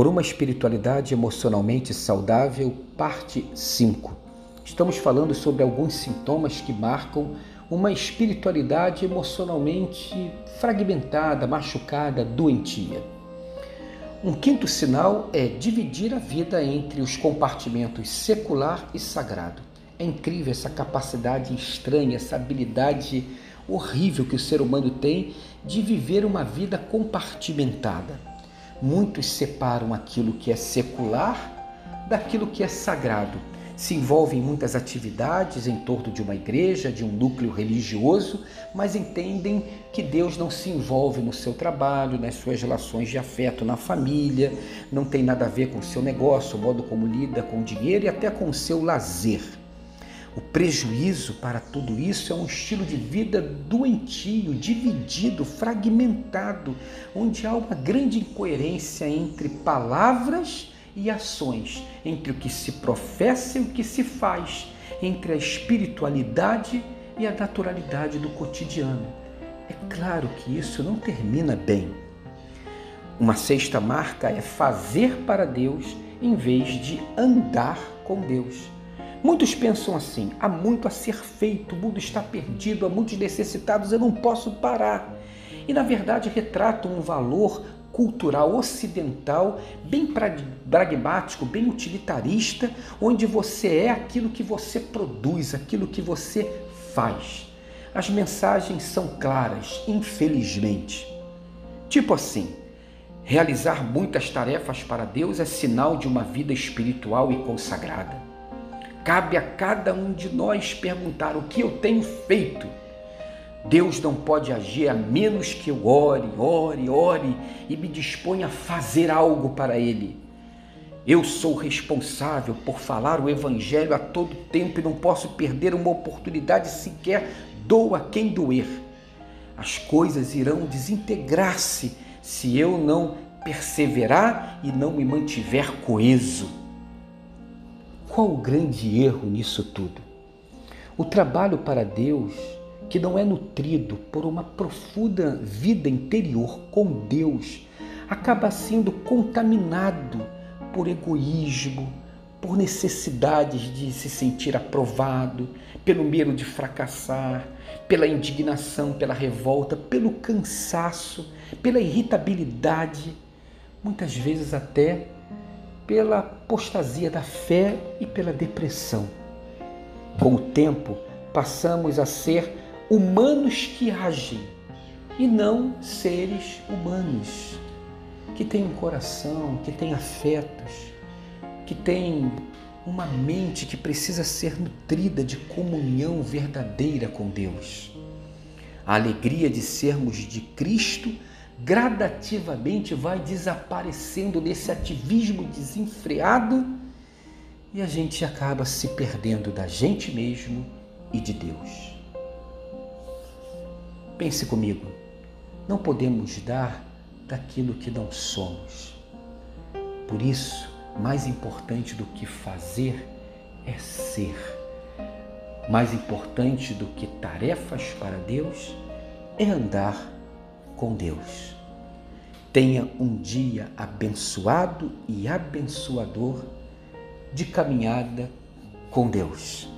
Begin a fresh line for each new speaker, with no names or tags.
por uma espiritualidade emocionalmente saudável, parte 5. Estamos falando sobre alguns sintomas que marcam uma espiritualidade emocionalmente fragmentada, machucada, doentia. Um quinto sinal é dividir a vida entre os compartimentos secular e sagrado. É incrível essa capacidade estranha, essa habilidade horrível que o ser humano tem de viver uma vida compartimentada. Muitos separam aquilo que é secular daquilo que é sagrado se envolve em muitas atividades em torno de uma igreja, de um núcleo religioso, mas entendem que Deus não se envolve no seu trabalho, nas suas relações de afeto na família, não tem nada a ver com o seu negócio, o modo como lida com o dinheiro e até com o seu lazer. O prejuízo para tudo isso é um estilo de vida doentio, dividido, fragmentado, onde há uma grande incoerência entre palavras e ações, entre o que se professa e o que se faz, entre a espiritualidade e a naturalidade do cotidiano. É claro que isso não termina bem. Uma sexta marca é fazer para Deus em vez de andar com Deus. Muitos pensam assim: há muito a ser feito, o mundo está perdido, há muitos necessitados, eu não posso parar. E na verdade retratam um valor cultural ocidental, bem pragmático, bem utilitarista, onde você é aquilo que você produz, aquilo que você faz. As mensagens são claras, infelizmente. Tipo assim, realizar muitas tarefas para Deus é sinal de uma vida espiritual e consagrada. Cabe a cada um de nós perguntar o que eu tenho feito Deus não pode agir a menos que eu ore, ore, ore e me disponha a fazer algo para Ele. Eu sou responsável por falar o Evangelho a todo tempo e não posso perder uma oportunidade sequer, doa quem doer. As coisas irão desintegrar-se se eu não perseverar e não me mantiver coeso. Qual o grande erro nisso tudo? O trabalho para Deus que não é nutrido por uma profunda vida interior com Deus, acaba sendo contaminado por egoísmo, por necessidades de se sentir aprovado, pelo medo de fracassar, pela indignação, pela revolta, pelo cansaço, pela irritabilidade, muitas vezes até pela apostasia da fé e pela depressão. Com o tempo, passamos a ser humanos que agem e não seres humanos que têm um coração, que têm afetos, que têm uma mente que precisa ser nutrida de comunhão verdadeira com Deus. A alegria de sermos de Cristo gradativamente vai desaparecendo nesse ativismo desenfreado e a gente acaba se perdendo da gente mesmo e de Deus. Pense comigo, não podemos dar daquilo que não somos. Por isso, mais importante do que fazer é ser. Mais importante do que tarefas para Deus é andar com Deus. Tenha um dia abençoado e abençoador de caminhada com Deus.